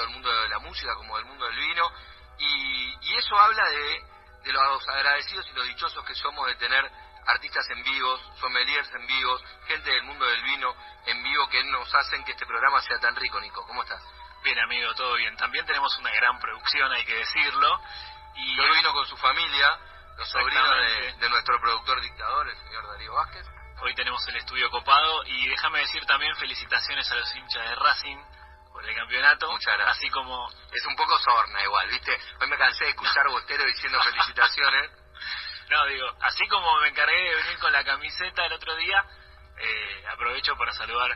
tanto del mundo de la música como del mundo del vino, y, y eso habla de, de los agradecidos y los dichosos que somos de tener artistas en vivos, sommeliers en vivos, gente del mundo del vino en vivo que nos hacen que este programa sea tan rico, Nico. ¿Cómo estás? Bien, amigo, todo bien. También tenemos una gran producción, hay que decirlo. Y Hoy vino con su familia, los sobrinos de, de nuestro productor dictador, el señor Darío Vázquez. hoy tenemos el estudio copado. Y déjame decir también felicitaciones a los hinchas de Racing por el campeonato. Muchas gracias. Así como, Es un poco sorna igual, ¿viste? Hoy me cansé de escuchar Bostero diciendo felicitaciones. no, digo, así como me encargué de venir con la camiseta el otro día, eh, aprovecho para saludar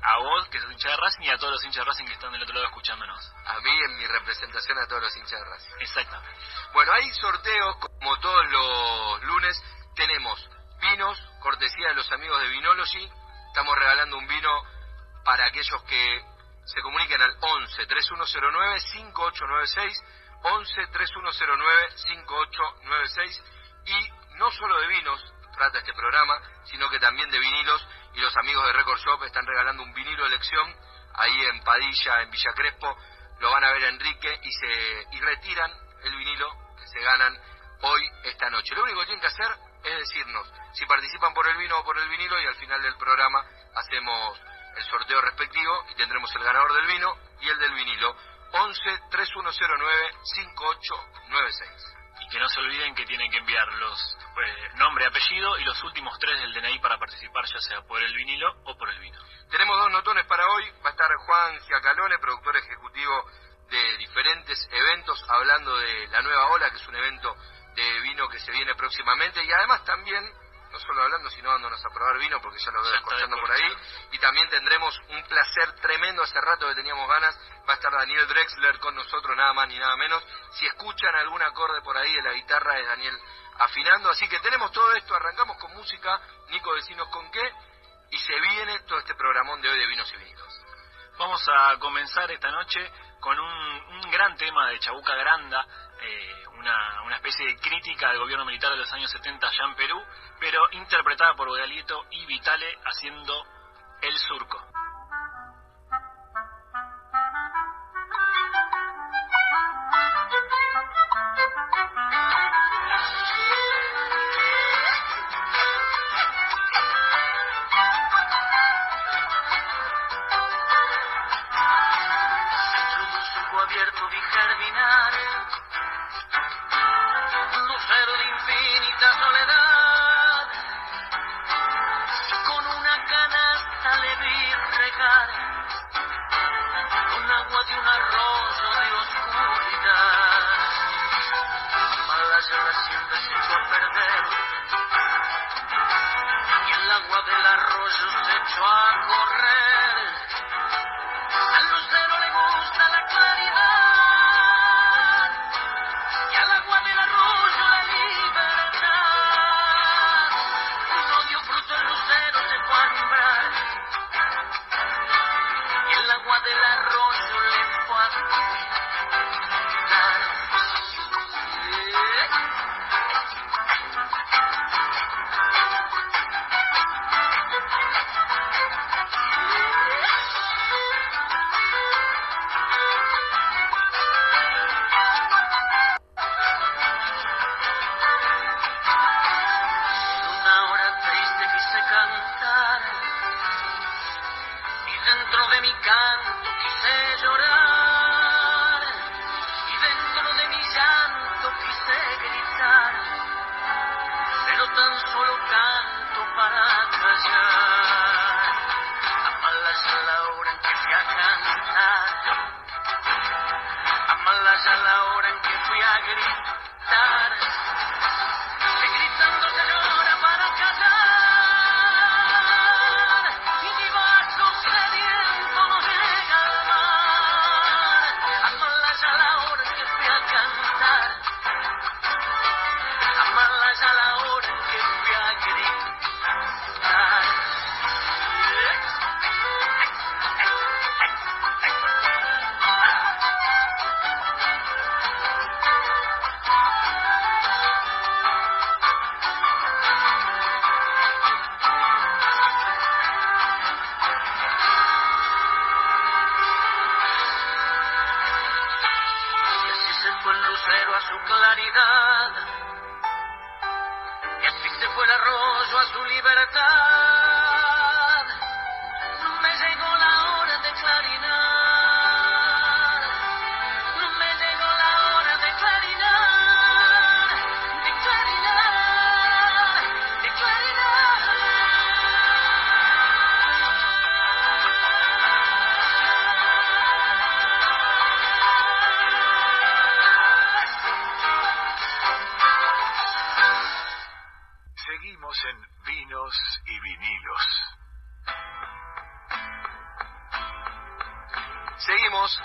a vos, que sos hincha de Racing, y a todos los hinchas de Racing que están del otro lado escuchándonos. A mí en mi representación a todos los hinchas de Racing. Exactamente. Bueno, hay sorteos como todos los lunes. Tenemos vinos, cortesía de los amigos de Vinology. Estamos regalando un vino para aquellos que se comuniquen al 11 3109 5896 11 3109 5896 y no solo de vinos trata este programa, sino que también de vinilos. Y los amigos de Record Shop están regalando un vinilo de elección ahí en Padilla, en Villa Crespo, lo van a ver a Enrique y se y retiran el vinilo que se ganan hoy esta noche. Lo único que tienen que hacer es decirnos si participan por el vino o por el vinilo y al final del programa hacemos el sorteo respectivo y tendremos el ganador del vino y el del vinilo. 11 3109 5896. Y que no se olviden que tienen que enviar los eh, nombre, apellido y los últimos tres del DNI para participar, ya sea por el vinilo o por el vino. Tenemos dos notones para hoy. Va a estar Juan Giacalone, productor ejecutivo de diferentes eventos, hablando de la nueva ola, que es un evento de vino que se viene próximamente. Y además también, no solo hablando, sino dándonos a probar vino, porque ya lo veo descorchando por ahí. Y también tendremos un placer tremendo, hace rato que teníamos ganas. Va a estar Daniel Drexler con nosotros, nada más ni nada menos. Si escuchan algún acorde por ahí de la guitarra, es Daniel afinando. Así que tenemos todo esto, arrancamos con música. Nico, decinos con qué. Y se viene todo este programón de hoy de vinos y vinilos. Vamos a comenzar esta noche con un, un gran tema de Chabuca Granda, eh, una, una especie de crítica al gobierno militar de los años 70 allá en Perú, pero interpretada por Godalieto y Vitale haciendo El Surco. dentro de mi canto quise llorar.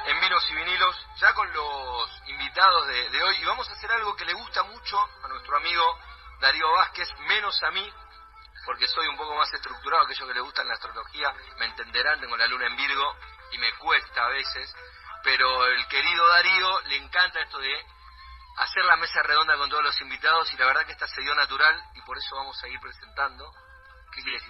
En Vinos y Vinilos, ya con los invitados de, hoy, y vamos a hacer algo que le gusta mucho a nuestro amigo Darío Vázquez, menos a mí, porque soy un poco más estructurado, aquellos que le gustan la astrología me entenderán, tengo la luna en Virgo y me cuesta a veces, pero el querido Darío le encanta esto de hacer la mesa redonda con todos los invitados y la verdad que esta se dio natural y por eso vamos a ir presentando.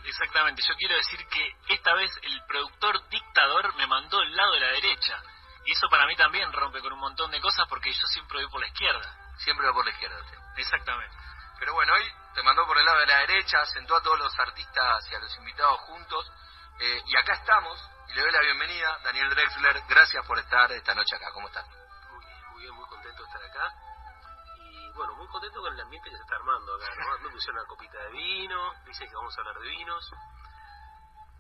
Exactamente, yo quiero decir que esta vez el productor dictador me mandó el lado de la derecha. Y eso para mí también rompe con un montón de cosas porque yo siempre voy por la izquierda. Siempre va por la izquierda usted. Exactamente. Pero bueno, hoy te mandó por el lado de la derecha, sentó a todos los artistas y a los invitados juntos. eh, y acá estamos, y le doy la bienvenida, Daniel Drexler. Gracias por estar esta noche acá. ¿Cómo estás? Contento con el ambiente que se está armando acá. ¿no? Me pusieron una copita de vino, dicen que vamos a hablar de vinos,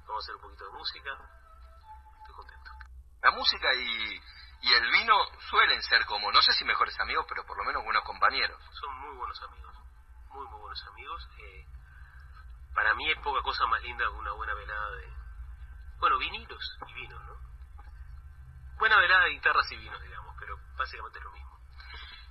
vamos a hacer un poquito de música. Estoy contento. La música y, y el vino suelen ser como, no sé si mejores amigos, pero por lo menos buenos compañeros. Son muy buenos amigos, muy, muy buenos amigos. Eh, para mí es poca cosa más linda que una buena velada de, bueno, vinilos y vinos, ¿no? Buena velada de guitarras y vinos, digamos, pero básicamente es lo mismo.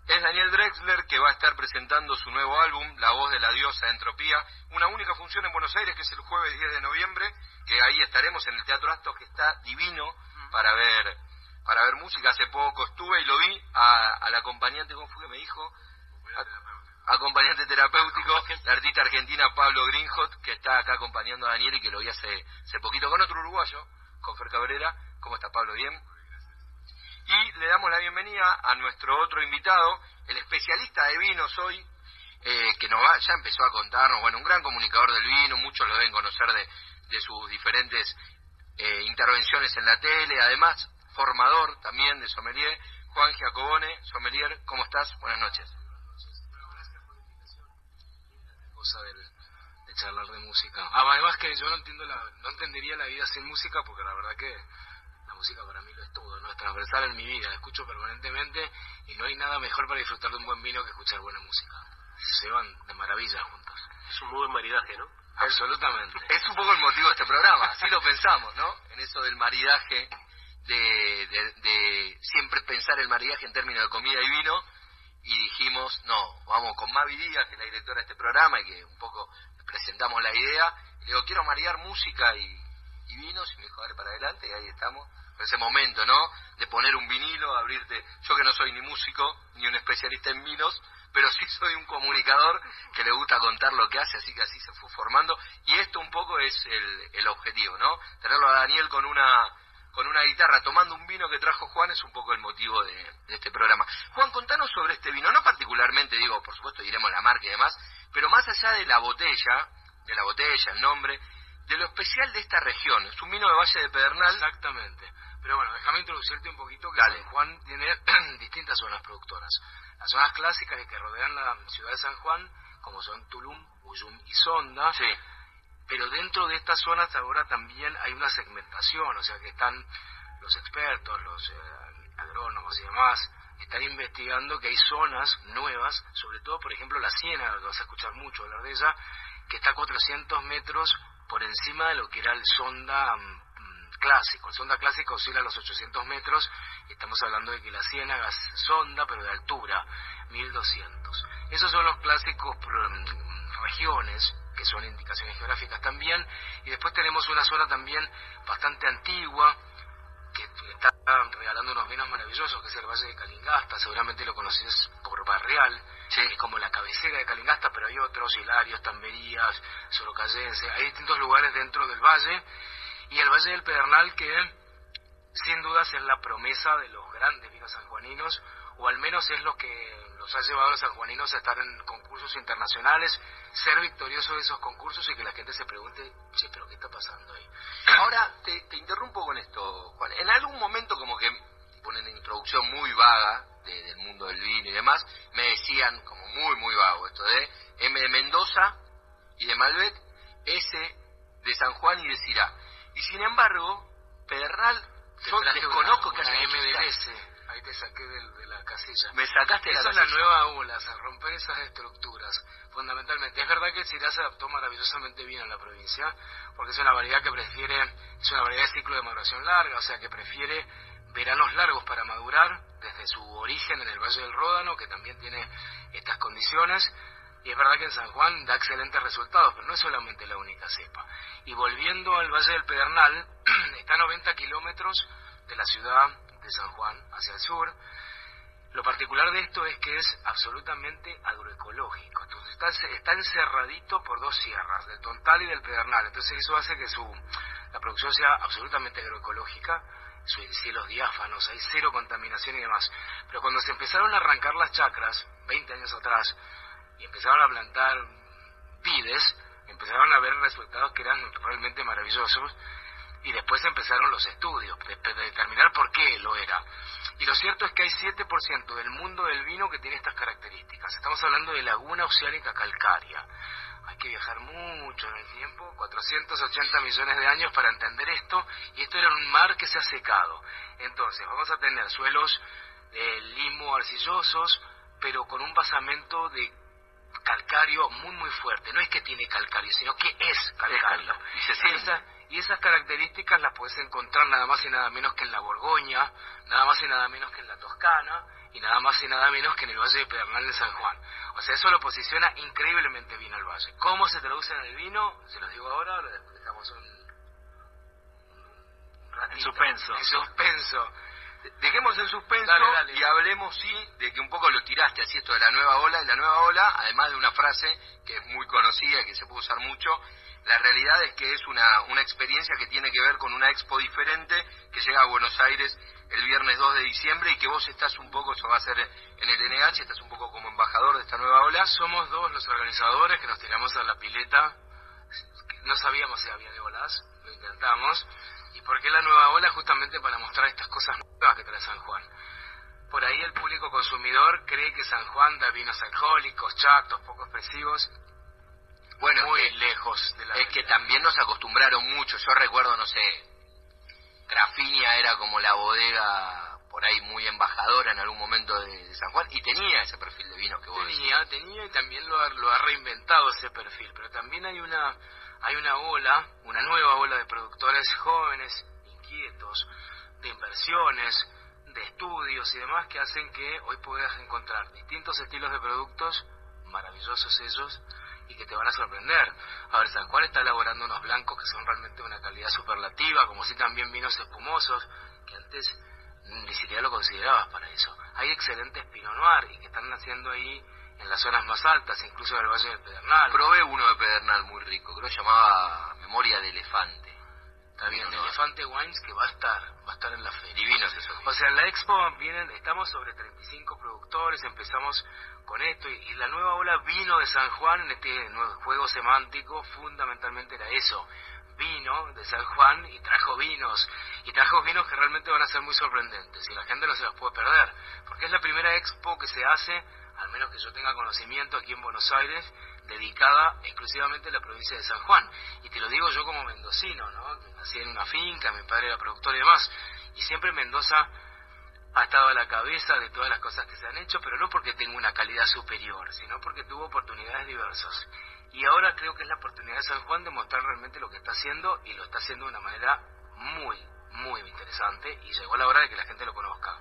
Es Daniel Drexler que va a estar presentando su nuevo álbum, La voz de la diosa Entropía, una única función en Buenos Aires que es el jueves 10 de noviembre, que ahí estaremos en el Teatro Astos, que está divino para ver para ver música. Hace poco estuve y lo vi a- al acompañante, ¿cómo fue que me dijo? A- acompañante terapéutico, la artista argentina Pablo Greenhot, que está acá acompañando a Daniel y que lo vi hace, hace poquito con otro uruguayo, con Fer Cabrera. ¿Cómo está Pablo? ¿Bien? Y le damos la bienvenida a nuestro otro invitado, el especialista de vinos hoy, eh, que nos va, ya empezó a contarnos, bueno, un gran comunicador del vino, muchos lo deben conocer de, de sus diferentes eh, intervenciones en la tele, además formador también de sommelier, Juan Giacobone, sommelier, ¿cómo estás? Buenas noches. cosa del, de charlar de música. Además que yo no entiendo la, no entendería la vida sin música porque la verdad que la música para mí lo es todo, no es transversal en mi vida, la escucho permanentemente y no hay nada mejor para disfrutar de un buen vino que escuchar buena música. Se van de maravilla juntos. Es un muy buen maridaje, ¿no? Absolutamente. Es un poco el motivo de este programa, así lo pensamos, ¿no? En eso del maridaje, de, de, de siempre pensar el maridaje en términos de comida y vino, y dijimos, no, vamos con Mavi Díaz, que es la directora de este programa, y que un poco presentamos la idea, y le digo, quiero maridar música y, y vinos, y me dijo, dale para adelante, y ahí estamos. Ese momento, ¿no? De poner un vinilo, abrirte, yo que no soy ni músico, ni un especialista en vinos, pero sí soy un comunicador que le gusta contar lo que hace, así que así se fue formando, y esto un poco es el, el objetivo, ¿no? Tenerlo a Daniel con una con una guitarra tomando un vino que trajo Juan es un poco el motivo de, de este programa. Juan, contanos sobre este vino, no particularmente, digo, por supuesto diremos la marca y demás, pero más allá de la botella, de la botella, el nombre, de lo especial de esta región. Es un vino de Valle de Pedernal. Exactamente. Pero bueno, déjame introducirte un poquito que Dale. San Juan tiene distintas zonas productoras. Las zonas clásicas que rodean la ciudad de San Juan, como son Tulum, Uyum y Sonda. Sí. Pero dentro de estas zonas ahora también hay una segmentación, o sea que están los expertos, los eh, agrónomos y demás, están investigando que hay zonas nuevas, sobre todo, por ejemplo, la Siena, vas a escuchar mucho hablar de ella, que está a 400 metros por encima de lo que era el sonda mm, clásico. El sonda clásico oscila a los 800 metros, y estamos hablando de que la ciénaga es sonda, pero de altura, 1200. Esos son los clásicos mm, regiones, que son indicaciones geográficas también, y después tenemos una zona también bastante antigua, que está regalando unos vinos maravillosos, que es el Valle de Calingasta, seguramente lo conoces por Barreal, Sí. es como la cabecera de Calingasta, pero hay otros, Hilarios, Tamberías, Sorocayense, hay distintos lugares dentro del valle, y el Valle del Pedernal que sin dudas es la promesa de los grandes vinos sanjuaninos, o al menos es lo que los ha llevado a los sanjuaninos a estar en concursos internacionales, ser victoriosos de esos concursos y que la gente se pregunte, che, pero ¿qué está pasando ahí? Ahora te, te interrumpo con esto, Juan. En algún momento como que ponen introducción muy vaga de- del mundo del vino y demás, me decían como muy muy vago esto de M de Mendoza y de Malbec, S de San Juan y de Cirá. Y sin embargo, Pedernal, yo desconozco una- que haya MDLS, ahí te saqué de, la casilla. Me sacaste Esa la es la nueva ola, a romper esas estructuras, fundamentalmente. Es verdad que el Syrah se adaptó maravillosamente bien a la provincia, porque es una variedad que prefiere, es una variedad de ciclo de maduración larga, o sea que prefiere veranos largos para madurar, desde su origen en el Valle del Ródano, que también tiene estas condiciones, y es verdad que en San Juan da excelentes resultados, pero no es solamente la única cepa. Y volviendo al Valle del Pedernal, está a 90 kilómetros de la ciudad de San Juan, hacia el sur, lo particular de esto es que es absolutamente agroecológico. Entonces está, está encerradito por dos sierras, del Tontal y del Pedernal. Entonces eso hace que su, la producción sea absolutamente agroecológica, cielos diáfanos, hay cero contaminación y demás. Pero cuando se empezaron a arrancar las chacras, 20 años atrás, y empezaron a plantar vides, empezaron a ver resultados que eran realmente maravillosos y después empezaron los estudios de, de determinar por qué lo era. Y lo cierto es que hay 7% del mundo del vino que tiene estas características. Estamos hablando de laguna oceánica calcárea. Hay que viajar mucho en el tiempo, 480 millones de años para entender esto, y esto era un mar que se ha secado. Entonces, vamos a tener suelos eh, limo arcillosos, pero con un basamento de calcario muy muy fuerte. No es que tiene calcario, sino que es calcario. Y se Y siente. esa- y esas características las puedes encontrar nada más y nada menos que en la Borgoña, nada más y nada menos que en la Toscana, y nada más y nada menos que en el Valle de Pedernal de San Juan. O sea, eso lo posiciona increíblemente bien al valle. ¿Cómo se traduce en el vino? Se los digo ahora, lo dejamos un, un ratito. En suspenso. En suspenso. Dejemos en suspenso Dale, dale. y hablemos, sí, de que un poco lo tiraste así esto de la nueva ola. Y la nueva ola, además de una frase que es muy conocida y que se puede usar mucho, la realidad es que es una, una experiencia que tiene que ver con una expo diferente que llega a Buenos Aires el viernes 2 de diciembre y que vos estás un poco, eso va a ser en el NH, estás un poco como embajador de esta nueva ola. Somos dos los organizadores que nos tiramos a la pileta. No sabíamos si había de olas, lo intentamos. ¿Y por qué la nueva ola? Justamente para mostrar estas cosas nuevas que trae San Juan. Por ahí el público consumidor cree que San Juan da vinos alcohólicos, chatos, poco expresivos. Bueno, muy es que- lejos de la Es que también nos acostumbraron mucho. Yo recuerdo, no sé, Grafinia era como la bodega por ahí muy embajadora en algún momento de, de San Juan y tenía ese perfil de vinos que vos tenía, decías. tenía y también lo ha, lo ha reinventado ese perfil, pero también hay una hay una ola, una nueva ola de productores jóvenes, inquietos, de inversiones, de estudios y demás que hacen que hoy puedas encontrar distintos estilos de productos, maravillosos ellos, y que te van a sorprender. A ver, San Juan está elaborando unos blancos que son realmente de una calidad superlativa, como si también vinos espumosos, que antes ni siquiera lo considerabas para eso. Hay excelentes Pinot Noir y que están naciendo ahí en las zonas más altas, incluso en el Valle del Pedernal. Probé uno de Pedernal muy rico, creo que llamaba Memoria de Elefante. Está bien, Noir. Elefante Wines que va a estar, va a estar en la feria. Divinos esos O sea, en la expo vienen, estamos sobre 35 productores, empezamos con esto y, y la nueva ola vino de San Juan en este nuevo juego semántico, fundamentalmente era eso, vino de San Juan y trajo vinos, y trajo vinos que realmente van a ser muy sorprendentes y la gente no se los puede perder, porque es la primera expo que se hace, al menos que yo tenga conocimiento aquí en Buenos Aires, dedicada exclusivamente a la provincia de San Juan. Y te lo digo yo como mendocino, ¿no? Nací en una finca, mi padre era productor y demás. Y siempre Mendoza ha estado a la cabeza de todas las cosas que se han hecho, pero no porque tenga una calidad superior, sino porque tuvo oportunidades diversas. Y ahora creo que es la oportunidad de San Juan de mostrar realmente lo que está haciendo y lo está haciendo de una manera muy, muy interesante y llegó la hora de que la gente lo conozca.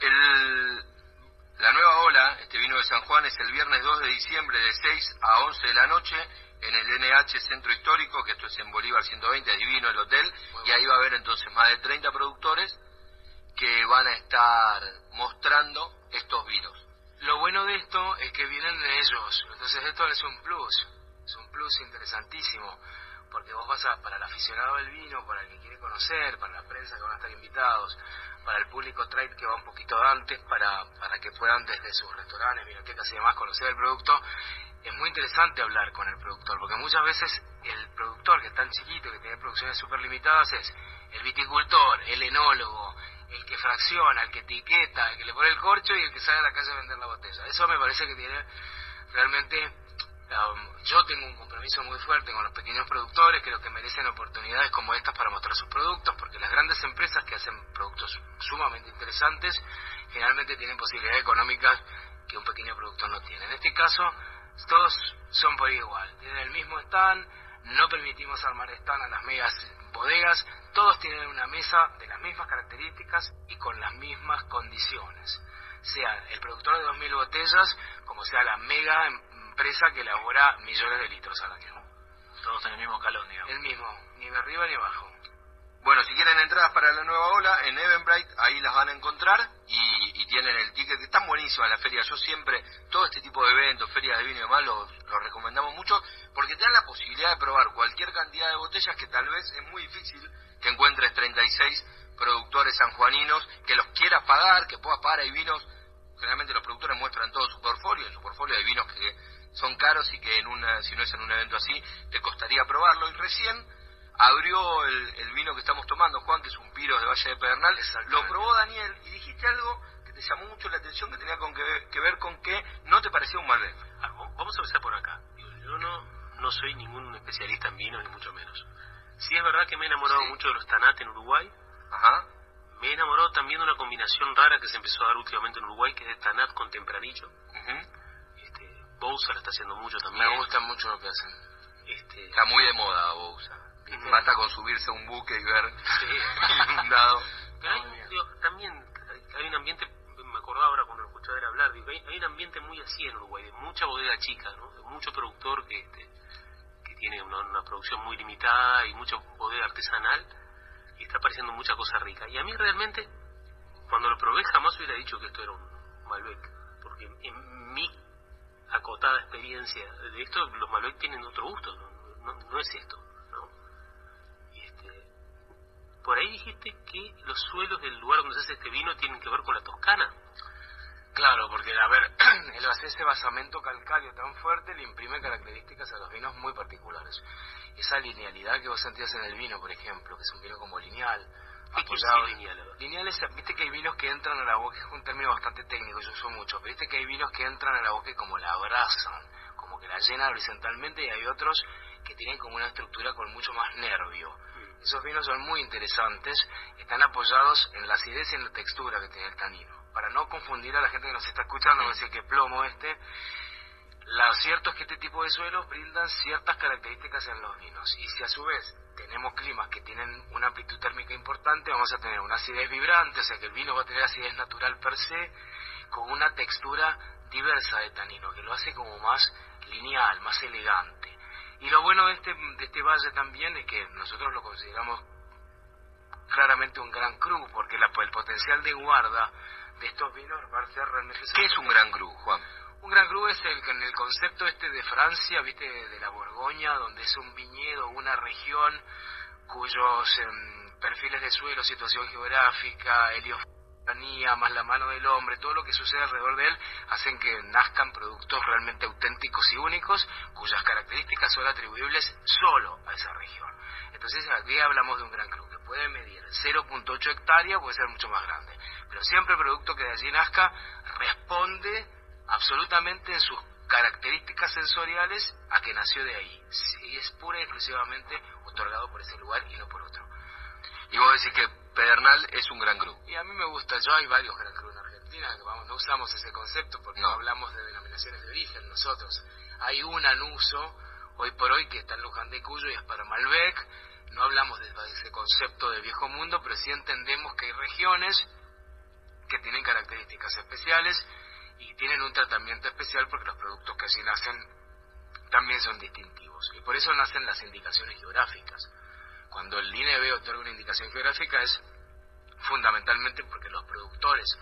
El, la nueva ola, este vino de San Juan, es el viernes 2 de diciembre de 6 a 11 de la noche en el NH Centro Histórico, que esto es en Bolívar 120, divino el hotel, y ahí va a haber entonces más de 30 productores que van a estar mostrando estos vinos. Lo bueno de esto es que vienen de ellos, entonces esto es un plus, es un plus interesantísimo, porque vos vas a, para el aficionado del vino, para el que quiere conocer, para la prensa que van a estar invitados, para el público trade que va un poquito antes, para, para que puedan desde sus restaurantes, vinotecas y demás conocer el producto, es muy interesante hablar con el productor, porque muchas veces el productor que es tan chiquito, que tiene producciones súper limitadas, es el viticultor, el enólogo, el que fracciona, el que etiqueta, el que le pone el corcho y el que sale a la calle a vender la botella. Eso me parece que tiene realmente... yo tengo un compromiso muy fuerte con los pequeños productores, creo que merecen oportunidades como estas para mostrar sus productos, porque las grandes empresas que hacen productos sumamente interesantes generalmente tienen posibilidades económicas que un pequeño productor no tiene. En este caso, todos son por igual, tienen el mismo stand, no permitimos armar stand a las megas bodegas, todos tienen una mesa de las mismas características y con las mismas condiciones. Sea el productor de 2.000 botellas como sea la mega empresa que elabora millones de litros al año. Todos en el mismo escalón, digamos. El mismo, ni de arriba ni abajo. Bueno, si quieren entradas para la nueva ola, en Eventbrite ahí las van a encontrar y, y tienen el ticket, que están buenísimas las ferias. Yo siempre, todo este tipo de eventos, ferias de vino y demás, los lo recomendamos mucho porque te dan la posibilidad de probar cualquier cantidad de botellas que tal vez es muy difícil que encuentres 36 productores sanjuaninos que los quieras pagar, que puedas pagar. Hay vinos, generalmente los productores muestran todo su portfolio, en su portfolio hay vinos que son caros y que en una, si no es en un evento así, te costaría probarlo. Y recién abrió el, el, vino que estamos tomando, Juan, que es un piro de Valle de Pedernal, lo probó Daniel y dijiste algo que te llamó mucho la atención que tenía con que, ver, que ver con que no te parecía un Malbec. Ah, vamos a empezar por acá. Yo no, no soy ningún especialista en vino, ni mucho menos. Sí es verdad que me he enamorado Sí. mucho de los Tanat en Uruguay. Ajá. Me he enamorado también de una combinación rara que se empezó a dar últimamente en Uruguay, que es de Tanat con Tempranillo. Bousa la está haciendo mucho también. Me gusta mucho lo que hacen. Este, Está muy de moda, Bousa. Ujú. Basta con subirse a un buque y ver Sí. inundado. Pero hay, digo, también hay- hay un ambiente, me acordaba ahora cuando lo escuchaba él hablar, digo, hay, hay un ambiente muy así en Uruguay, de mucha bodega chica, ¿no? de mucho productor que, este, que tiene una, una producción muy limitada y mucha bodega artesanal y está apareciendo mucha cosa rica. Y a mí realmente, cuando lo probé, jamás hubiera dicho que esto era un Malbec, porque en mi acotada experiencia de esto, los Malbec tienen otro gusto, no, no, no es esto. ¿no? Este, por ahí dijiste que los suelos del lugar donde se hace este vino tienen que ver con la Toscana. Claro, porque, a ver, el ese basamento calcáreo tan fuerte le imprime características a los vinos muy particulares. Esa linealidad que vos sentías en el vino, por ejemplo, que es un vino como lineal. ¿Qué quiere apoyado- decir lineal? A ver. Lineal es, viste que hay vinos que entran a la boca, es un término bastante técnico, yo uso mucho, pero viste que hay vinos que entran a la boca y como la abrazan, como que la llenan horizontalmente y hay otros que tienen como una estructura con mucho más nervio. Esos vinos son muy interesantes, están apoyados en la acidez y en la textura que tiene el tanino. Para no confundir a la gente que nos está escuchando, decir que plomo este, lo cierto es que este tipo de suelos brindan ciertas características en los vinos. Y si a su vez tenemos climas que tienen una amplitud térmica importante, vamos a tener una acidez vibrante, o sea que el vino va a tener acidez natural per se, con una textura diversa de tanino, que lo hace como más lineal, más elegante. Y lo bueno de este, de este valle también es que nosotros lo consideramos claramente un gran cru, porque la- el potencial de guarda de estos vinos va a ser realmente... ¿Qué es un gran cru, Juan? Un gran cru es el, en el concepto este de Francia, viste, de la Borgoña, donde es un viñedo, una región cuyos em, perfiles de suelo, situación geográfica, heliofanía, más la mano del hombre, todo lo que sucede alrededor de él, hacen que nazcan productos realmente auténticos y únicos, cuyas características son atribuibles solo a esa región. Entonces aquí hablamos de un gran cru que puede medir 0.8 hectáreas, puede ser mucho más grande, pero siempre el producto que de allí nazca responde absolutamente en sus características sensoriales a que nació de ahí. Y es pura y exclusivamente otorgado por ese lugar y no por otro. Y vos decís que Pedernal es un gran cru. Y a mí me gusta, yo hay varios Gran Cru en Argentina, que vamos, no usamos ese concepto porque no. No. hablamos de denominaciones de origen nosotros. Hay un anuso, hoy por hoy, que está en Luján de Cuyo y es para Malbec. No hablamos de ese concepto de viejo mundo, pero sí entendemos que hay regiones que tienen características especiales y tienen un tratamiento especial porque los productos que allí nacen también son distintivos. Y por eso nacen las indicaciones geográficas. Cuando el INEB otorga una indicación geográfica es fundamentalmente porque los productores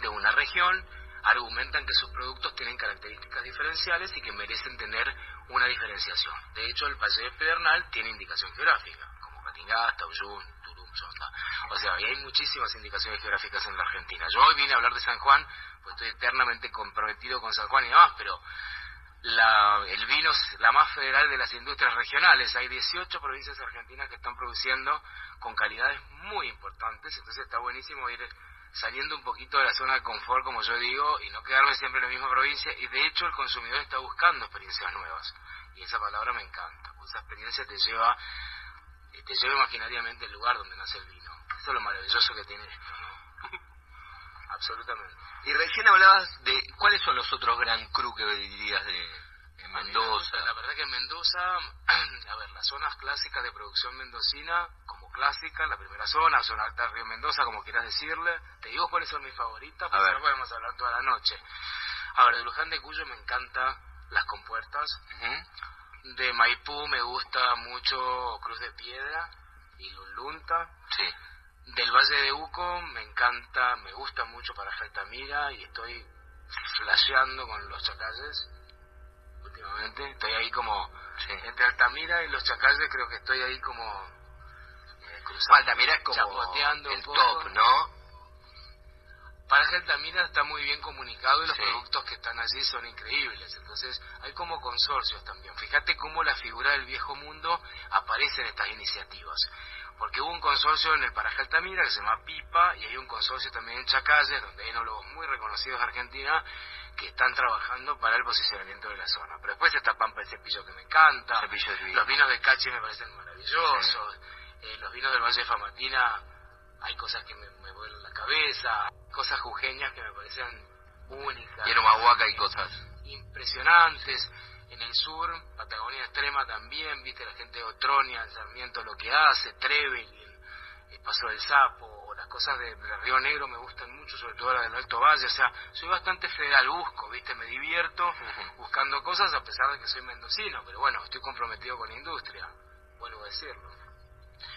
de una región argumentan que sus productos tienen características diferenciales y que merecen tener una diferenciación. De hecho, el Valle de tiene indicación geográfica, como Catingasta, Uyun, O sea, y hay muchísimas indicaciones geográficas en la Argentina. Yo hoy vine a hablar de San Juan, pues estoy eternamente comprometido con San Juan y demás, pero la, el vino es la más federal de las industrias regionales. Hay 18 provincias argentinas que están produciendo con calidades muy importantes, entonces está buenísimo ir saliendo un poquito de la zona de confort, como yo digo, y no quedarme siempre en la misma provincia. Y de hecho el consumidor está buscando experiencias nuevas. Y esa palabra me encanta, porque esa experiencia te lleva, eh, te lleva imaginariamente al lugar donde nace el vino. Eso es lo maravilloso que tiene esto, ¿no? Absolutamente. Y recién hablabas de cuáles son los otros gran cru que dirías de, me Mendoza. La verdad que en Mendoza, a ver, las zonas clásicas de producción mendocina, como clásica, la primera zona, zona alta Río Mendoza, como quieras decirle, te digo cuáles son mis favoritas, porque no podemos hablar toda la noche. A ver, de Luján de Cuyo me encanta las compuertas, Ujú. De Maipú me gusta mucho Cruz de Piedra y Lulunta, Sí. del Valle de Uco me encanta, me gusta mucho para Altamira y estoy flasheando con los chacalles últimamente. Estoy ahí como Sí. entre Altamira y los chacalles creo que estoy ahí como eh, cruzando, Altamira es como el top, ¿no? Para Altamira está muy bien comunicado y los Sí. productos que están allí son increíbles. Entonces hay como consorcios también. Fíjate cómo la figura del viejo mundo aparece en estas iniciativas. Porque hubo un consorcio en el Paraje Altamira que se llama PIPA y hay un consorcio también en Chacalles, donde hay enólogos muy reconocidos de Argentina que están trabajando para el posicionamiento de la zona. Pero después está Pampa de Cepillo que me encanta, los vinos de Cachi me parecen maravillosos, Eh, los vinos del Valle de Famatina hay cosas que me, me vuelan la cabeza, cosas jujeñas que me parecen únicas Y en Humahuaca hay cosas. impresionantes. En el sur, Patagonia Extrema también, viste la gente de Otronia, el Sarmiento lo que hace, Trevelin, el Paso del Sapo, o las cosas de, de Río Negro me gustan mucho, sobre todo las del Alto Valle, o sea, soy bastante federal, busco, viste, me divierto buscando cosas a pesar de que soy mendocino, pero bueno, estoy comprometido con la industria, vuelvo a decirlo.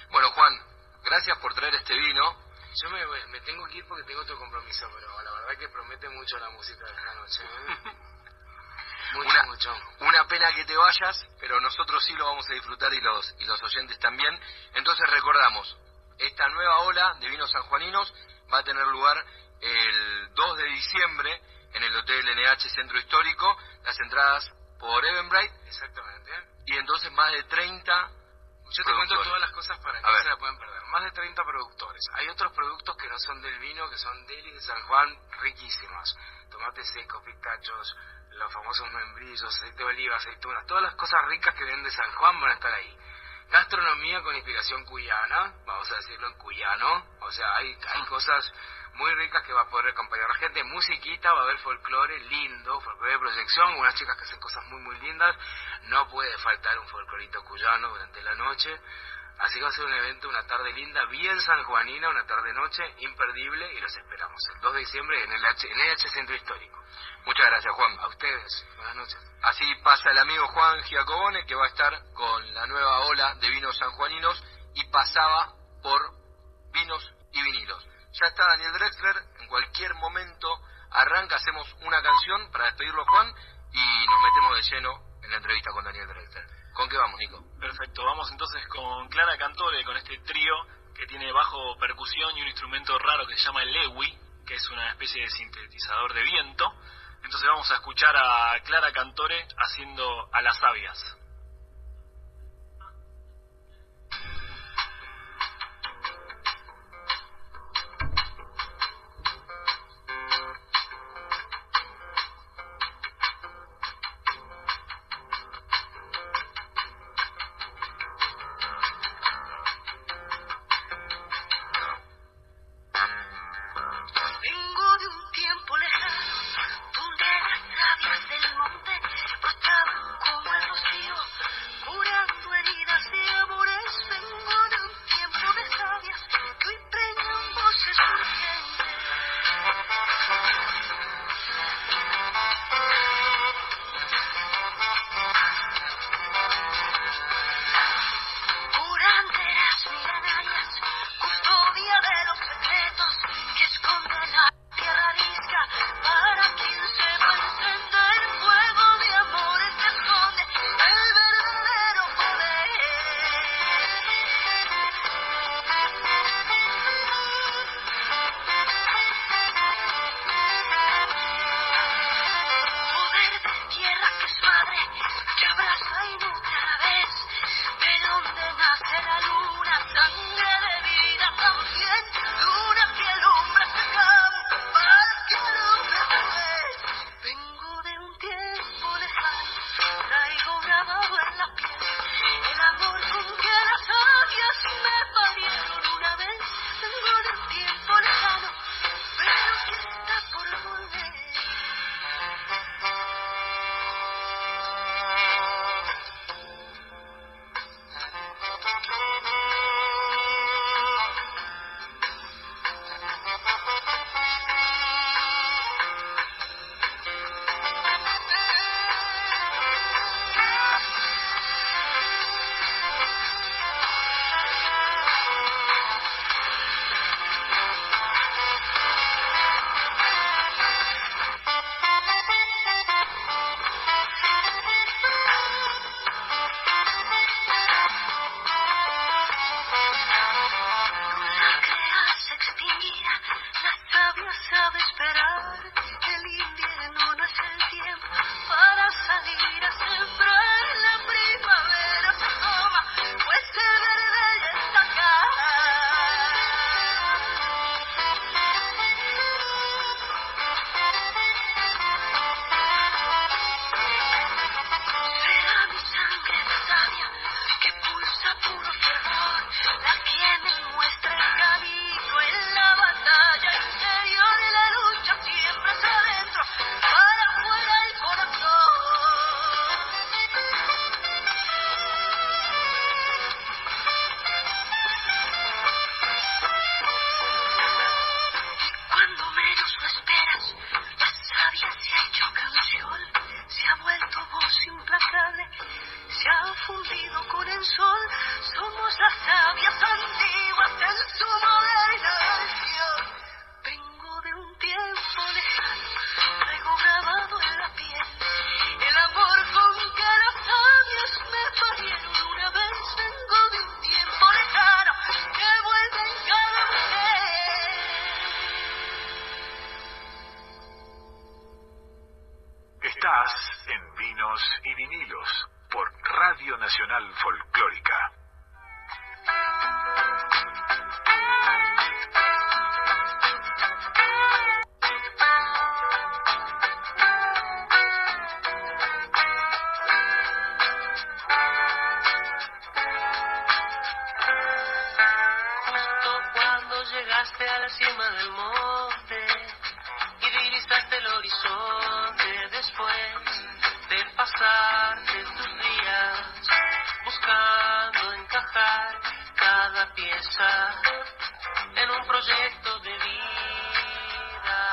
Bueno, Juan, gracias por traer este vino. Yo me, me tengo que ir porque tengo otro compromiso, pero la verdad que promete mucho la música de esta noche. ¿eh? mucho, Una- mucho. Una pena que te vayas, pero nosotros sí lo vamos a disfrutar y los, y los oyentes también. Entonces recordamos, esta nueva ola de vinos sanjuaninos va a tener lugar el 2 de diciembre en el Hotel NH Centro Histórico, las entradas por Eventbrite Exactamente. y entonces más de 30 Yo te cuento todas las cosas para que no se la puedan perder. Más de 30 productores. Hay otros productos que no son del vino, que son de de San Juan, riquísimas. Tomates secos, pistachos, los famosos membrillos, aceite de oliva, aceitunas. Todas las cosas ricas que vende San Juan van a estar ahí. Gastronomía con inspiración cuyana, vamos a decirlo en cuyano. O sea, hay, hay cosas muy ricas que va a poder acompañar a la gente. Musiquita, va a haber folclore lindo, folclore de proyección, unas chicas que hacen cosas muy, muy lindas. No puede faltar un folclorito cuyano durante la noche. Así que va a ser un evento, una tarde linda, bien sanjuanina, una tarde-noche imperdible y los esperamos el 2 de diciembre en el H, en el H Centro Histórico. Muchas gracias, Juan. A ustedes, buenas noches. Así pasa el amigo Juan Giacobone, que va a estar con la nueva ola de vinos sanjuaninos y pasaba por vinos y vinilos. Ya está Daniel Drexler, en cualquier momento arranca, hacemos una canción para despedirlo Juan y nos metemos de lleno en la entrevista con Daniel Drexler. ¿Con qué vamos, Nico? Perfecto, vamos entonces con Clara Cantore, con este trío que tiene bajo percusión y un instrumento raro que se llama el lewi, que es una especie de sintetizador de viento. Entonces vamos a escuchar a Clara Cantore haciendo a las sabias.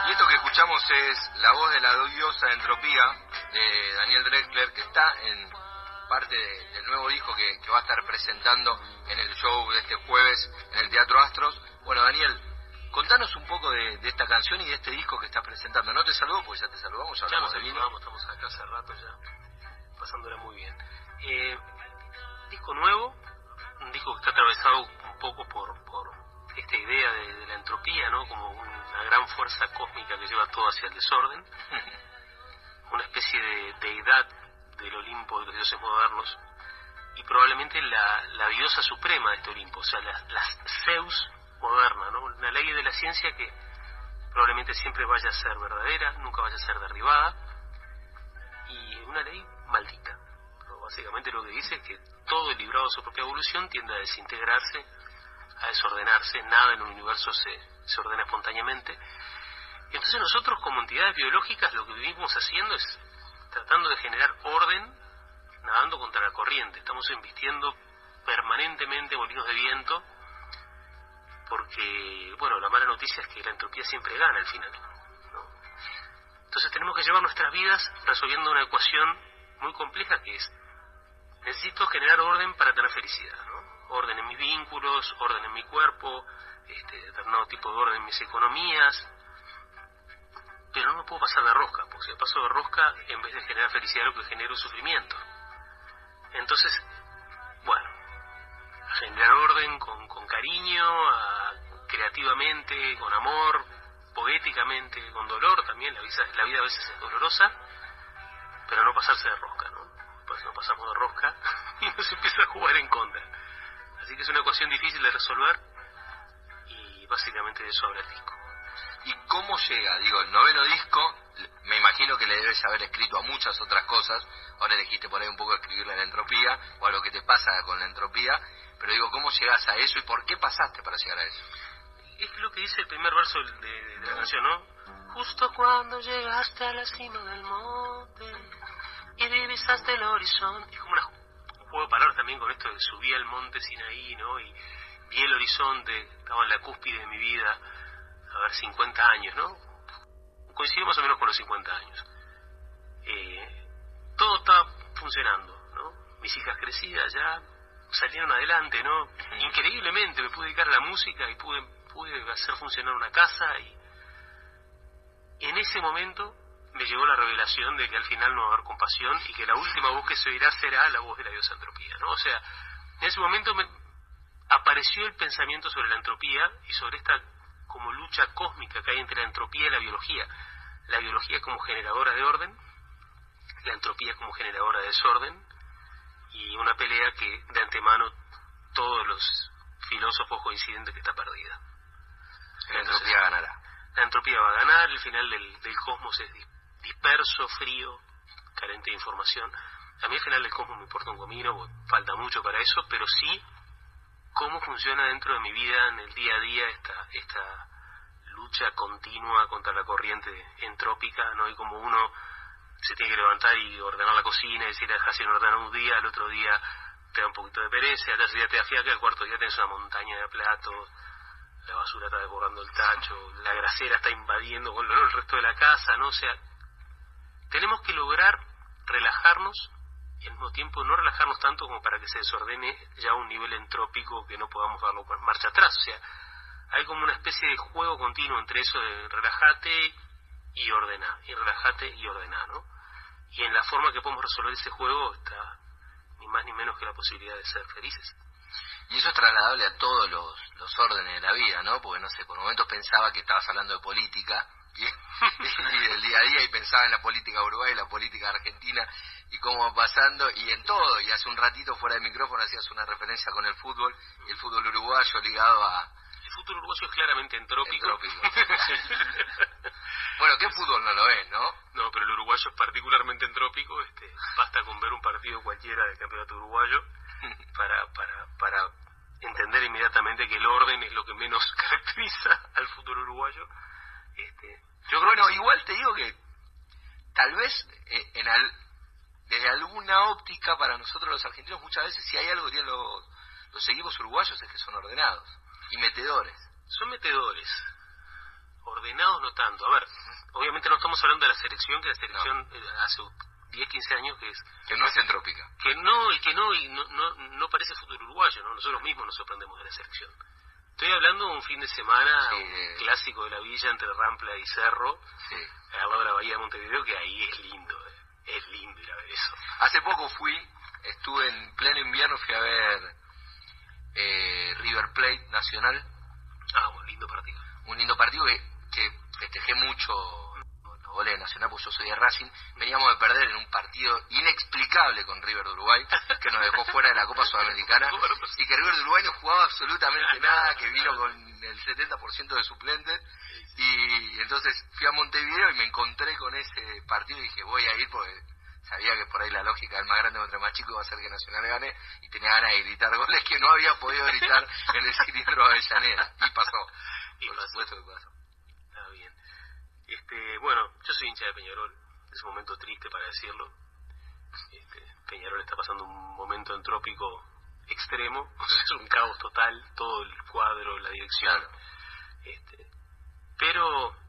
Y esto que escuchamos es la voz de la diosa entropía de Daniel Drexler, que está en parte de- del nuevo disco que va a estar presentando en el show de este jueves en el Teatro Astros. Bueno, Daniel, contanos un poco de, de esta canción y de este disco que estás presentando. No te saludo porque ya te saludamos, ya nos de vino. estamos acá hace rato ya, pasándola muy bien. Eh, disco nuevo, un disco que está atravesado un poco por, por esta idea de, de la entropía, ¿no? Como una gran fuerza cósmica que lleva todo hacia el desorden, una especie de deidad del Olimpo de los dioses modernos y probablemente la, la diosa suprema de este Olimpo, o sea, la, la Zeus moderna, ¿no? Una ley de la ciencia que probablemente siempre vaya a ser verdadera, nunca vaya a ser derribada, y una ley maldita. ¿no? Básicamente lo que dice es que todo el librado de su propia evolución tiende a desintegrarse, a desordenarse, nada en el universo se, se ordena espontáneamente. Entonces nosotros como entidades biológicas lo que vivimos haciendo es tratando de generar orden, nadando contra la corriente. Estamos embistiendo permanentemente molinos de viento, porque, bueno, la mala noticia es que la entropía siempre gana al final. ¿no? Entonces tenemos que llevar nuestras vidas resolviendo una ecuación muy compleja que es, necesito generar orden para tener felicidad, ¿no? Orden en mis vínculos, orden en mi cuerpo, este, determinado tipo de orden en mis economías, pero no me puedo pasar de rosca, porque si paso de rosca, en vez de generar felicidad, lo que genero es sufrimiento. Entonces, generar orden con, con cariño, creativamente, con amor, poéticamente, con dolor también, la vida, la vida a veces es dolorosa, pero no pasarse de rosca, ¿no? Pues no pasamos de rosca y nos empieza a jugar en contra. Así que es una ecuación difícil de resolver y básicamente de eso habla el disco. ¿Y cómo llega? Digo, el noveno disco, me imagino que le debes haber escrito a muchas otras cosas. Ahora elegiste por ahí un poco escribirle a la entropía o a lo que te pasa con la entropía. Pero digo, ¿cómo llegas a eso y por qué pasaste para llegar a eso? Es lo que dice el primer verso de, de- de la canción, ¿no? Justo cuando llegaste a la cima del monte y divisaste el horizonte. Es como una, un juego de palabras también con esto de subí al monte Sinaí, ¿no? Y vi el horizonte, estaba en la cúspide de mi vida, a ver, 50 años, ¿no? Coincidió más o menos con los 50 años. Eh, todo estaba funcionando, ¿no? Mis hijas crecidas ya salieron adelante, ¿no? Increíblemente me pude dedicar a la música y pude, pude hacer funcionar una casa y en ese momento me llegó la revelación de que al final no va a haber compasión y que la última voz que se oirá será la voz de la diosa entropía, ¿no? O sea, en ese momento me apareció el pensamiento sobre la entropía y sobre esta como lucha cósmica que hay entre la entropía y la biología. La biología como generadora de orden, la entropía como generadora de desorden y una pelea que de antemano todos los filósofos coinciden de que está perdida. La entropía ganará. La entropía va a ganar, el final del, del cosmos es dis- disperso, frío, carente de información. A mí el final del cosmos me importa un comino, falta mucho para eso, pero sí cómo funciona dentro de mi vida en el día a día esta, esta lucha continua contra la corriente entrópica, ¿no? Y como uno se tiene que levantar y ordenar la cocina y decir, dejar sin ordenar un día, al otro día te da un poquito de pereza, al tercer día te da fiaca, al cuarto día tienes una montaña de platos, la basura está desbordando el tacho, la grasera está invadiendo con el resto de la casa, ¿no? O sea, tenemos que lograr relajarnos y al mismo tiempo no relajarnos tanto como para que se desordene ya un nivel entrópico que no podamos darlo marcha atrás. O sea, hay como una especie de juego continuo entre eso de relajate y ordena, y relajate y ordena, ¿no? Y en la forma que podemos resolver ese juego está ni más ni menos que la posibilidad de ser felices. Y eso es trasladable a todos los, los órdenes de la vida, ¿no? Porque, no sé, por momentos pensaba que estabas hablando de política y, y el día a día y pensaba en la política de Uruguay y la política argentina y cómo va pasando y en todo. Y hace un ratito fuera de micrófono hacías una referencia con el fútbol el fútbol uruguayo ligado a... El fútbol uruguayo es claramente entrópico. Entrópico. bueno, ¿qué fútbol no lo es, no? No, pero el uruguayo es particularmente entrópico. Este, basta con ver un partido cualquiera del campeonato uruguayo para, para, para entender inmediatamente que el orden es lo que menos caracteriza al fútbol uruguayo. Este, yo creo bueno, igual te digo que tal vez eh, en al, desde alguna óptica para nosotros los argentinos muchas veces si hay algo que tienen los, los equipos uruguayos es que son ordenados y metedores. Son metedores, ordenados no tanto. A ver, obviamente no estamos hablando de la selección, que la selección eh, hace 10, 15 años que es... Que no es entrópica. Que no, y que no, y no, no, no parece fútbol uruguayo, ¿no? Nosotros mismos nos sorprendemos de la selección. Estoy hablando de un fin de semana Sí, un clásico de la villa entre Rampla y Cerro, Sí. al lado de la bahía de Montevideo, que ahí es lindo, eh. es lindo ir a ver eso. Hace poco fui, estuve en pleno invierno, fui a ver eh, River Plate Nacional, Ah, un lindo partido. un lindo partido que, que festejé mucho los goles de Nacional, porque yo soy de Racing. Veníamos de perder en un partido inexplicable con River de Uruguay, que nos dejó fuera de la Copa Sudamericana, y que River de Uruguay no jugaba absolutamente nada, que vino con el 70% de suplentes. Y entonces fui a Montevideo y me encontré con ese partido y dije, voy a ir porque sabía que por ahí la lógica del más grande contra el más chico iba a ser que Nacional gane y tenía ganas de gritar goles que no había podido gritar en el cilindro de Avellaneda. Y pasó. Y por pasó. supuesto que pasó. Está bien. Este, bueno, yo soy hincha de Peñarol. Es un momento triste para decirlo. Este, Peñarol está pasando un momento entrópico extremo. Es un caos total. Todo el cuadro, la dirección. Claro. Este, pero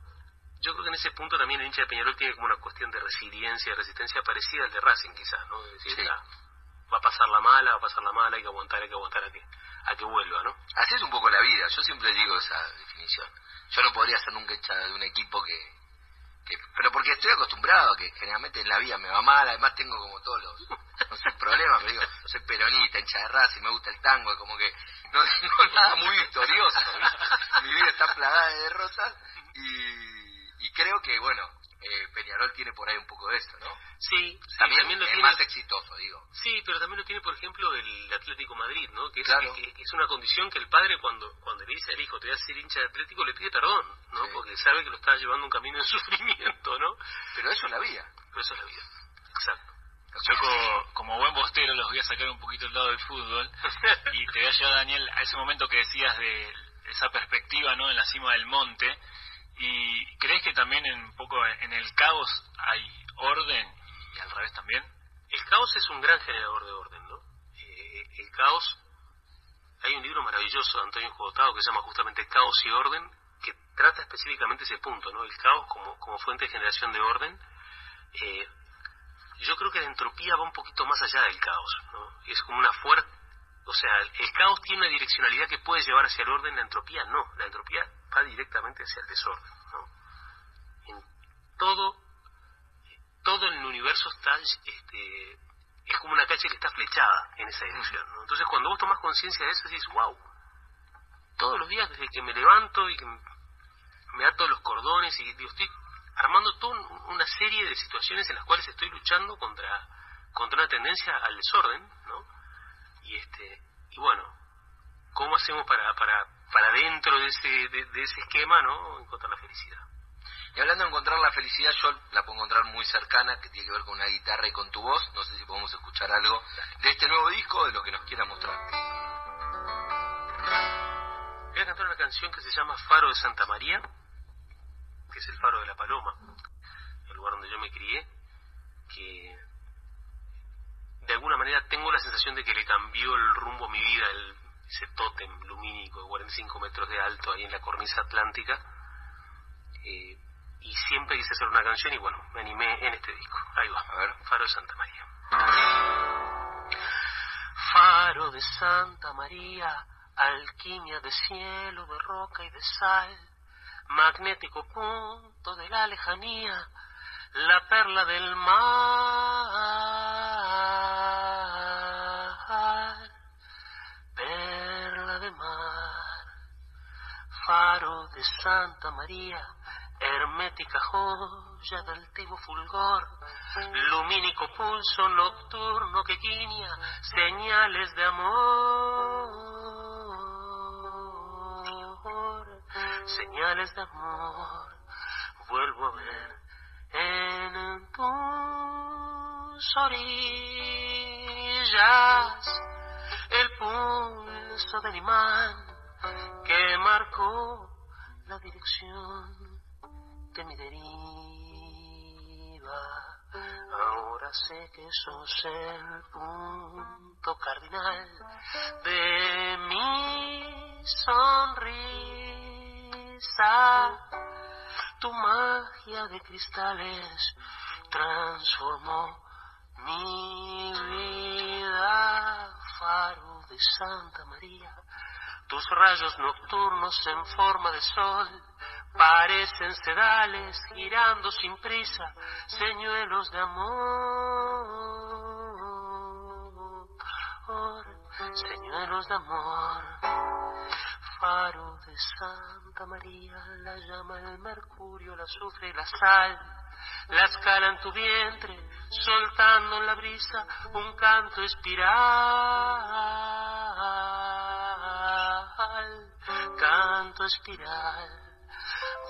yo creo que en ese punto también el hincha de Peñarol tiene como una cuestión de resiliencia, de resistencia parecida al de Racing quizás, ¿no? De decir, Sí. "Ah, va a pasar la mala, va a pasar la mala, hay que aguantar, hay que aguantar a que, a que vuelva, ¿no? Así es un poco la vida, yo siempre digo esa definición. Yo no podría ser nunca hincha de un equipo que, que... Pero porque estoy acostumbrado a que generalmente en la vida me va mal, además tengo como todos los... No sé, problemas, pero digo, soy peronista, hincha de Racing, me gusta el tango, es como que no tengo nada muy victorioso. ¿viste? Mi vida está plagada de derrotas y, y creo que, bueno, eh, Peñarol tiene por ahí un poco de esto, ¿no? Sí, sí, También, también lo es tiene. más exitoso, digo. Sí, pero también lo tiene, por ejemplo, el Atlético Madrid, ¿no? Que es, Claro. que- que es una condición que el padre cuando cuando le dice al hijo, te voy a ser hincha de Atlético, le pide perdón, ¿no? Sí. Porque sabe que lo está llevando un camino de sufrimiento, ¿no? Pero eso es la vida. Pero eso es la vida. Exacto. Yo co- como, buen bostero los voy a sacar un poquito del lado del fútbol y te voy a llevar, Daniel, a ese momento que decías de esa perspectiva no en la cima del monte. ¿Y crees que también en un poco en el caos hay orden y al revés también? El caos es un gran generador de orden, ¿no? Eh, el caos, hay un libro maravilloso de Antonio Jotado que se llama justamente Caos y Orden, que trata específicamente ese punto, ¿no? El caos como, fuente de generación de orden. Eh, yo creo que la entropía va un poquito más allá del caos, ¿no? Es como una fuerza, o sea, el caos tiene una direccionalidad que puede llevar hacia el orden, la entropía no, la entropía va directamente hacia el desorden, ¿no? En todo todo el universo está este es como una calle que está flechada en esa dirección ¿no? entonces cuando vos tomás conciencia de eso dices wow todos los días desde que me levanto y que me ato los cordones y digo, estoy armando toda un- una serie de situaciones en las cuales estoy luchando contra contra una tendencia al desorden no y este y bueno cómo hacemos para para para dentro de ese de, de ese esquema no encontrar la felicidad Y hablando de encontrar la felicidad, yo la puedo encontrar muy cercana, que tiene que ver con una guitarra y con tu voz. No sé si podemos escuchar algo de este nuevo disco o de lo que nos quiera mostrar. Voy a cantar una canción que se llama Faro de Santa María, que es el faro de la Paloma, el lugar donde yo me crié, que de alguna manera tengo la sensación de que le cambió el rumbo a mi vida, el, ese tótem lumínico de 45 metros de alto ahí en la cornisa atlántica. Eh, y siempre quise hacer una canción y bueno, me animé en este disco. Ahí va, a ver, Faro de Santa María. Faro de Santa María, alquimia de cielo, de roca y de sal, magnético punto de la lejanía, la perla del mar, perla de mar, faro de Santa María, hermética joya del tibo fulgor, lumínico pulso nocturno que guiña señales de amor, señales de amor, vuelvo a ver en tus orillas el pulso del imán que marcó la dirección de mi deriva. Ahora sé que sos el punto cardinal de mi sonrisa. Tu magia de cristales transformó mi vida, faro de Santa María. Tus rayos nocturnos en forma de sol. Parecen sedales girando sin prisa, señuelos de amor, señuelos de amor. Faro de Santa María, la llama el mercurio, el azufre y la sal, la escala en tu vientre, soltando en la brisa un canto espiral, canto espiral,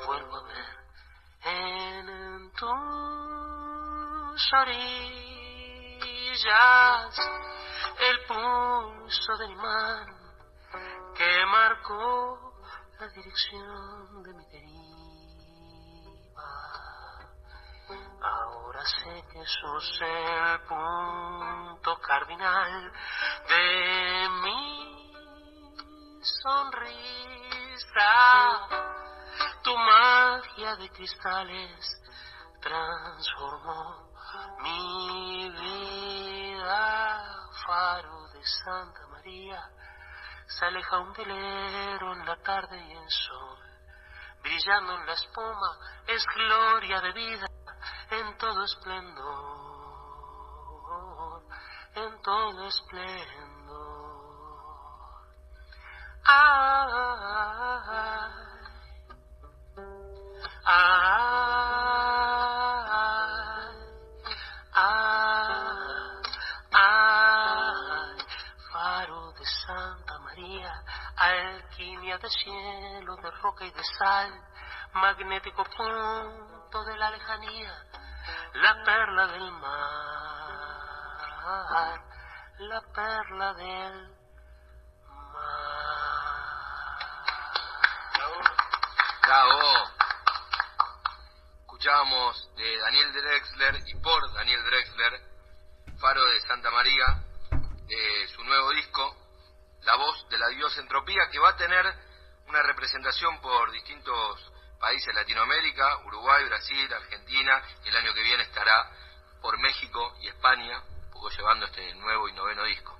vuelvo a ver en tus orillas el pulso del imán que marcó la dirección de mi deriva. Ahora sé que sos el punto cardinal de mi sonrisa. Tu magia de cristales transformó mi vida, faro de Santa María se aleja un velero en la tarde y en sol, brillando en la espuma, es gloria de vida en todo esplendor, en todo esplendor. Cielo, de roca y de sal, magnético punto de la lejanía, la perla del mar, la perla del Bravo. Escuchábamos de Daniel Drexler y por Daniel Drexler, Faro de Santa María, de su nuevo disco, La voz de la diosa entropía, que va a tener una representación por distintos países de Latinoamérica, Uruguay, Brasil, Argentina, y el año que viene estará por México y España, un poco llevando este nuevo y noveno disco.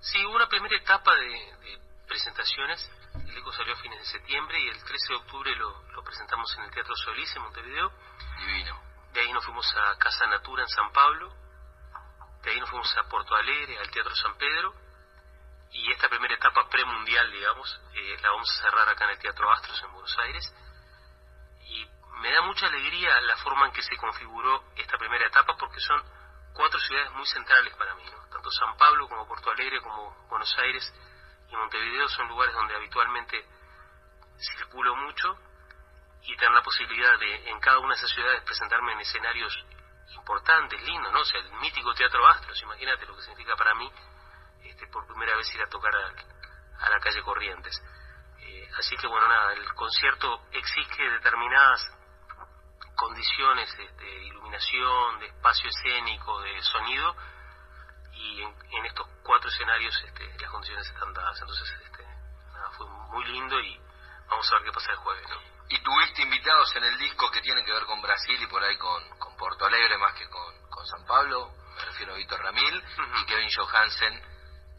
Sí, una primera etapa de presentaciones. El disco salió a fines de septiembre y el 13 de octubre lo, lo presentamos en el Teatro Solís en Montevideo. Divino. De ahí nos fuimos a Casa Natura en San Pablo. De ahí nos fuimos a Porto Alegre, al Teatro San Pedro. Y esta primera etapa premundial, digamos, eh, la vamos a cerrar acá en el Teatro Astros en Buenos Aires. Y me da mucha alegría la forma en que se configuró esta primera etapa porque son cuatro ciudades muy centrales para mí, ¿no? Tanto San Pablo como Porto Alegre como Buenos Aires y Montevideo son lugares donde habitualmente circulo mucho y tener la posibilidad de en cada una de esas ciudades presentarme en escenarios importantes, lindos, ¿no? O sea, el mítico Teatro Astros, imagínate lo que significa para mí este, por primera vez ir a tocar a, la calle Corrientes. Eh, así que bueno, nada, el concierto exige determinadas condiciones este, de iluminación, de espacio escénico, de sonido, y en, en estos cuatro escenarios este, las condiciones están dadas. Entonces, este, nada, fue muy lindo y vamos a ver qué pasa el jueves, ¿no? Y tuviste invitados en el disco que tienen que ver con Brasil y por ahí con, con Porto Alegre más que con, con San Pablo. Me refiero a Víctor Ramil y Kevin Johansen,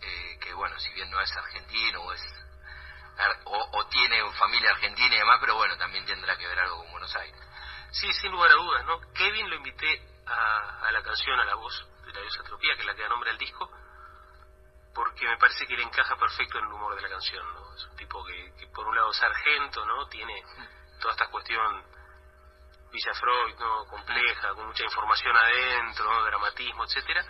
eh, que bueno, si bien no es argentino o es o, o tiene familia argentina y demás, pero bueno, también tendrá que ver algo con Buenos Aires. Sí, sin lugar a dudas, ¿no? Kevin lo invité a, a la canción, a la voz la que es la que da nombre al disco, porque me parece que le encaja perfecto en el humor de la canción, ¿no? Es un tipo que, que por un lado es sargento, ¿no? Tiene toda esta cuestión Villa Freud, ¿no? Compleja, con mucha información adentro, ¿no? Dramatismo, etcétera.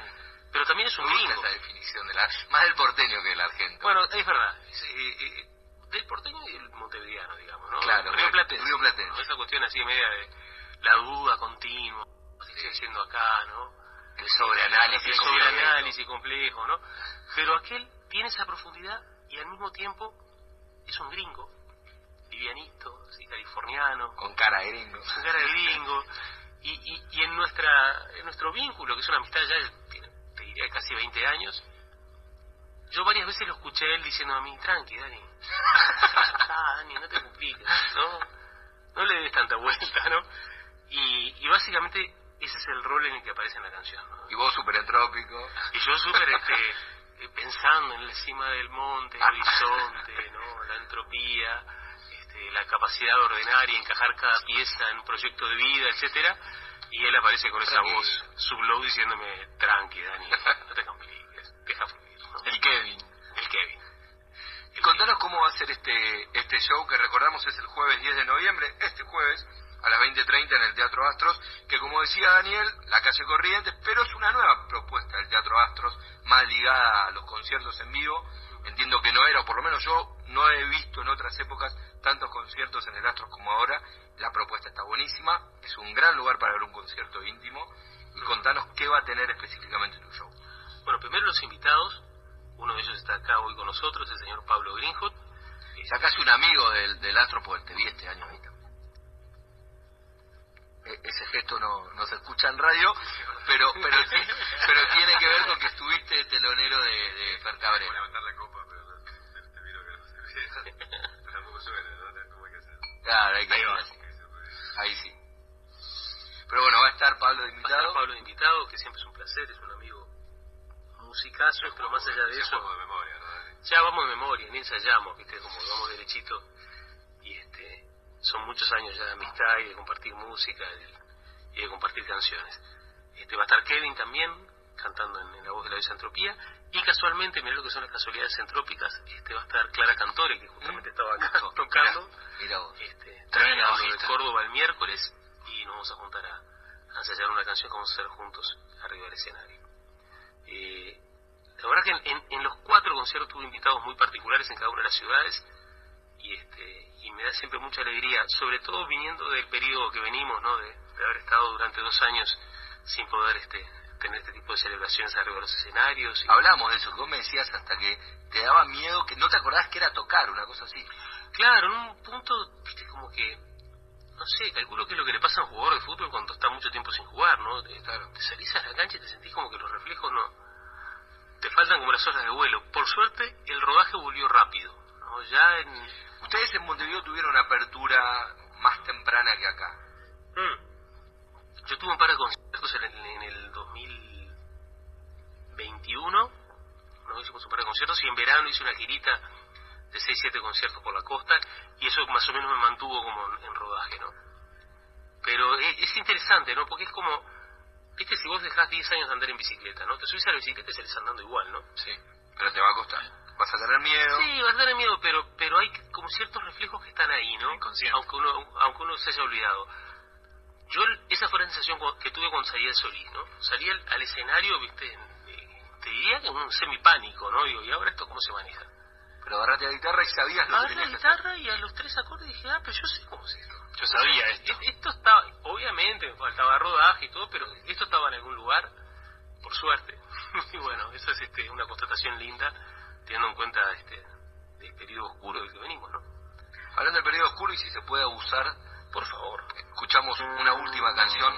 Pero también es un gringo. esa definición más del porteño que del argento. Bueno, es verdad. Es, eh, eh, del porteño y del montevideano, digamos, ¿no? Claro, Río Platense. Río Platense. ¿no? Esa cuestión así media de la duda continua. ¿Qué estoy haciendo acá, no? El sobreanálisis. El sobreanálisis complejo, ¿no? Pero aquel tiene esa profundidad y al mismo tiempo es un gringo. Livianito, así, californiano, Con cara de gringo. con cara de gringo. Y, y, y en, nuestra, en nuestro vínculo, que es una amistad ya, de, tiene, te diría, casi 20 años, yo varias veces lo escuché a él diciendo a mí, tranqui, Dani. ah, Dani, no te compliques, ¿no? No le des tanta vuelta, ¿no? Y, y básicamente ese es el rol en el que aparece en la canción, ¿no? Y vos súper entrópico. Y yo súper este, eh, pensando en la cima del monte, el horizonte, ¿no? la entropía, este, la capacidad de ordenar y encajar cada pieza en un proyecto de vida, etcétera Y él aparece con esa voz sublow diciéndome, tranqui, Dani, no te compliques, deja fluir. ¿no? El Kevin. El Kevin. Y contanos cómo va a ser este, este show que recordamos es el jueves 10 de noviembre, este jueves a las 20.30 en el Teatro Astros, que como decía Daniel, la calle Corrientes, pero es una nueva propuesta del Teatro Astros, más ligada a los conciertos en vivo. Entiendo que no era, o por lo menos yo no he visto en otras épocas tantos conciertos en el Astros como ahora. La propuesta está buenísima, es un gran lugar para ver un concierto íntimo. Y contanos qué va a tener específicamente tu show. Bueno, primero los invitados, uno de ellos está acá hoy con nosotros, el señor Pablo Greenhut. Ya casi un amigo del, del Astro, porque te vi este año ahí ese gesto no, no se escucha en radio, pero pero sí, pero tiene que ver con que estuviste telonero de, de Fer Cabrera. levantar la copa, pero te, te miro que no se ve. Tampoco suena, ¿no? ¿Cómo hay que hacer? Claro, hay que Ahí va. Ahí sí. Pero bueno, va a estar Pablo de Va a estar invitado. Pablo de invitado, que siempre es un placer, es un amigo musicazo, pero más allá de Ya eso, juego de memoria, ¿no? Ya vamos de memoria, ni ensayamos, viste, como vamos derechito. Son muchos años ya de amistad y de compartir música y de, compartir canciones. Este, va a estar Kevin también, cantando en, en la voz de la Desentropía. Y casualmente, mirá lo que son las casualidades entrópicas, este, va a estar Clara Cantore, que justamente estaba acá Justo, tocando. Mm. Mira, mira vos. Este, de. Córdoba el miércoles y nos vamos a juntar a, a ensayar una canción que vamos a hacer juntos arriba del escenario. Eh, la verdad que en, en- en los cuatro conciertos tuve invitados muy particulares en cada una de las ciudades y este y me da siempre mucha alegría, sobre todo viniendo del periodo que venimos, ¿no? De, de haber estado durante dos años sin poder este tener este tipo de celebraciones arriba de los escenarios. y- Hablamos de eso, vos me decías hasta que te daba miedo, que no te acordás que era tocar, una cosa así. Claro, en un punto, viste, como que, no sé, calculo que es lo que le pasa a un jugador de fútbol cuando está mucho tiempo sin jugar, ¿no? Te, te salís a la cancha y te sentís como que los reflejos no... Te faltan como las horas de vuelo. Por suerte, el rodaje volvió rápido, ¿no? Ya en... Ustedes en Montevideo tuvieron una apertura más temprana que acá. Mm. Yo tuve un par de conciertos en el, en el 2021, ¿no? Hicimos un par de conciertos y en verano hice una girita de 6-7 conciertos por la costa y eso más o menos me mantuvo como en, en rodaje, ¿no? Pero es, es interesante, ¿no? Porque es como, viste, si vos dejás 10 años de andar en bicicleta, ¿no? Te subís a la bicicleta y salís andando igual, ¿no? Sí. Pero te va a costar. Vas a tener miedo. Sí, vas a tener miedo, pero pero hay como ciertos reflejos que están ahí, ¿no? Aunque uno aunque uno se haya olvidado. Yo esa fue la sensación que tuve cuando salí de Solís, ¿no? Salí al, al escenario, viste, eh, te diría que un semipánico, ¿no? Digo, ¿y ahora esto cómo se maneja? Pero agarraste la guitarra y sabías lo que Agarré la que hacer. guitarra y a los tres acordes dije, ah, pero yo sé cómo es esto. Yo sabía esto. Es- Esto estaba, obviamente, me faltaba rodaje y todo, pero esto estaba en algún lugar, por suerte. y bueno, eso es este, una constatación linda, teniendo en cuenta este el periodo oscuro del que venimos, ¿no? Hablando del periodo oscuro y si se puede abusar, Por favor. escuchamos una última canción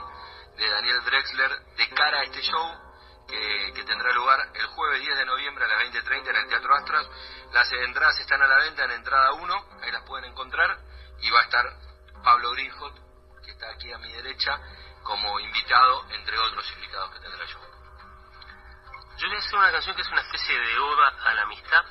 de Daniel Drexler de cara a este show que, tendrá lugar el jueves 10 de noviembre a las 20.30 en el Teatro Astras. Las entradas están a la venta en entrada 1, ahí las pueden encontrar y va a estar Pablo Greenhot, que está aquí a mi derecha, como invitado, entre otros invitados que tendrá yo. Yo le voy a hacer una canción que es una especie de oda a la amistad.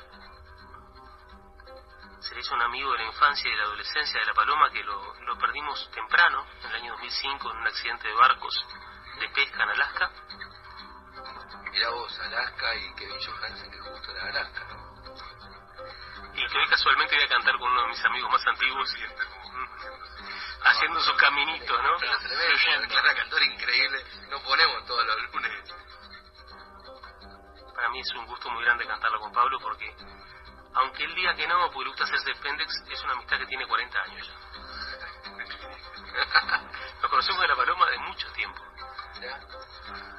Se le hizo a un amigo de la infancia y de la adolescencia de La Paloma que lo, lo perdimos temprano, en el año 2005, en un accidente de barcos de pesca en Alaska. Mirá vos, Alaska y Kevin Johansen, que justo era Alaska, ¿no? Y que hoy casualmente voy a cantar con uno de mis amigos más antiguos, haciendo su caminito, ¿no? Tremendo, es una cantora increíble, no ponemos todos los lunes. Para mí es un gusto muy grande cantarlo con Pablo porque, aunque él diga que no, porque le gusta hacerse pendex, es una amistad que tiene 40 años ya. Nos conocemos de la paloma de mucho tiempo.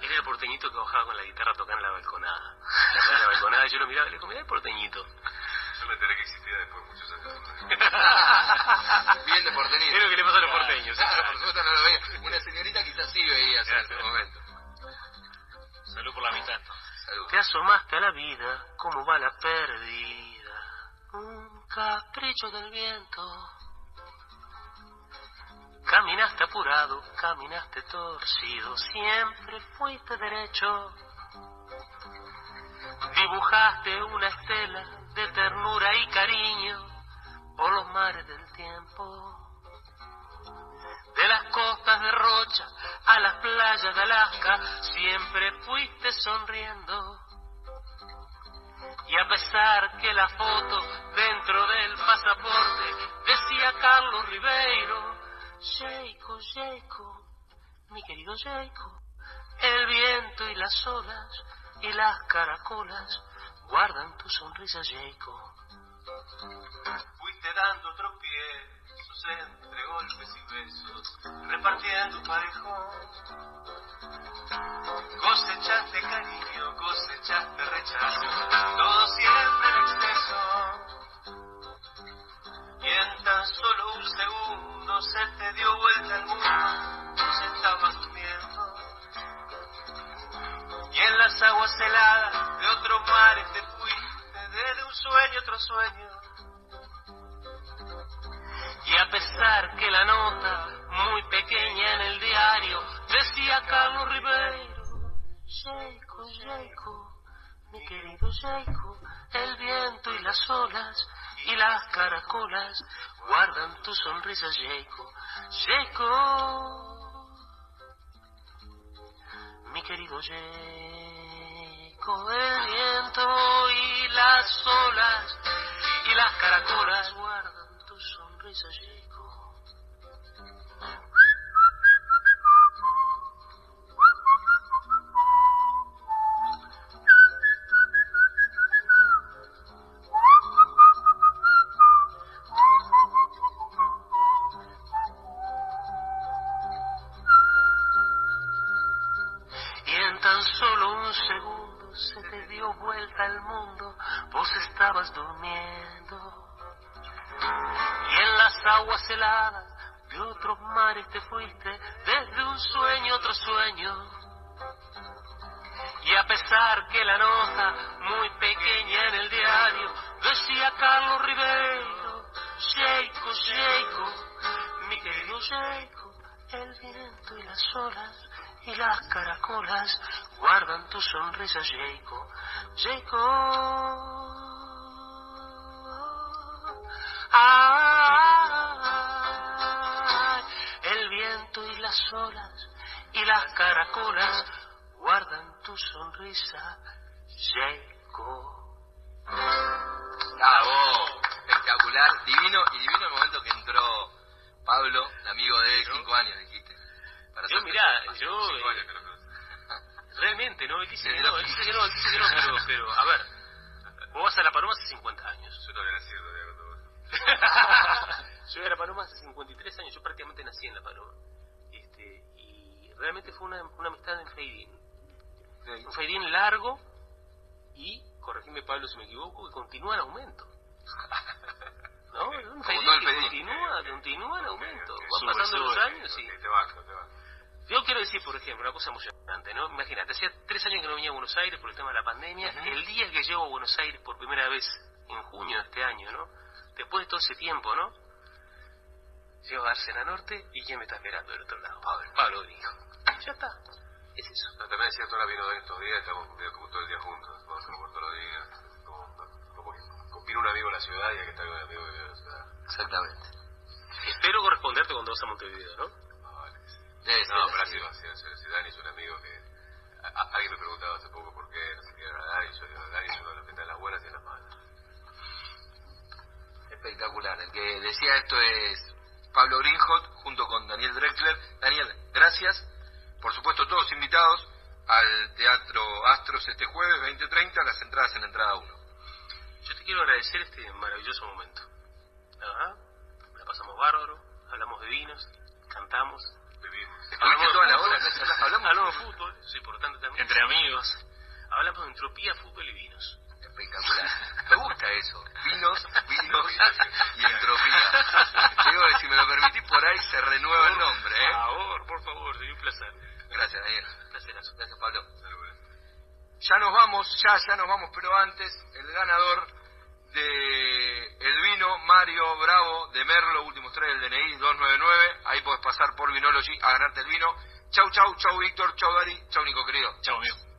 Era el porteñito que bajaba con la guitarra tocando en la balconada. En la balconada yo lo miraba y le digo, mirá el porteñito. Yo me enteré que existía después de muchos años. Bien de porteñito. Es lo que le pasa a los porteños. ¿sí? Claro, por supuesto no lo veía. Una señorita quizás sí veía en ese momento. Salud por la. Salud. Te asomaste a la vida, cómo va la pérdida. Un capricho del viento. Caminaste apurado, caminaste torcido, siempre fuiste derecho. Dibujaste una estela de ternura y cariño por los mares del tiempo. De las costas de Rocha a las playas de Alaska, siempre fuiste sonriendo. Y a pesar que la foto dentro del pasaporte decía Carlos Ribeiro, Jayco, Jayco, mi querido Jayco, el viento y las olas y las caracolas guardan tu sonrisa, Jayco. Fuiste dando entre golpes y besos, repartiendo parejo. Cosechaste cariño, cosechaste rechazo, todo siempre en exceso. Y en tan solo un segundo se te dio vuelta el mundo, tú estabas durmiendo. Y en las aguas heladas de otros mares te fuiste, desde un sueño otro sueño. A pesar que la nota, muy pequeña en el diario, decía Carlos Ribeiro, Jayco, Jayco, mi querido Jayco, el viento y las olas y las caracolas guardan tu sonrisa, Jayco, Jayco, mi querido Jayco, el viento y las olas y las caracolas guardan tu sonrisa, Jayco. Y si me equivoco, que continúa en aumento. ¿No? Un fade-in todo el que continúa, continúa en aumento. Van pasando los años y... Te banco, te banco. Yo quiero decir, por ejemplo, una cosa emocionante, ¿no? Imagínate, hacía tres años que no venía a Buenos Aires por el tema de la pandemia. El día que llego a Buenos Aires por primera vez, en junio de este año, ¿no? Después de todo ese tiempo, ¿no? Llego a Arsena Norte y ¿quién me está esperando del otro lado? Pablo. Pablo Grijo. Ya está. Es eso. No, también es cierto, ahora vino en estos días, estamos todo el día juntos, vamos a por todos los días, vino un amigo a la ciudad y hay que estar con un amigo que vive en la ciudad. Exactamente. Espero corresponderte cuando vas a Montevideo, ¿no? Ah, vale, sí. Debe ser No, pero así va, sí, Dani es un amigo que... a- a- alguien me preguntaba hace poco por qué no sé quién era Dani, yo digo, Dani es uno de los que está en las buenas y en las malas. Espectacular. El que decía esto es Pablo Greenhot junto con Daniel Drexler. Daniel, gracias. Por supuesto, todos invitados al Teatro Astros este jueves 20.30, las entradas en entrada 1. Yo te quiero agradecer este maravilloso momento. La verdad, la pasamos bárbaro, hablamos de vinos, cantamos. Toda la hora, acá, hablamos- hablamos de fútbol, eso es importante también. Entre amigos. Hablamos de entropía, fútbol y vinos. Espectacular. Me gusta eso. Vinos, vinos y entropía. Digo si me lo permitís, por ahí se renueva el nombre, Por ¿eh? favor, por favor, sería un placer. Gracias, Daniel. Placerazo. Gracias, Pablo. Ya nos vamos, ya, ya nos vamos, pero antes, el ganador de el vino, Mario Bravo, de Merlo, últimos tres del DNI, 299. Ahí podés pasar por Vinology a ganarte el vino. Chau, chau, chau, Víctor, chau, Dari, chau, Nico, querido. Chao, amigo.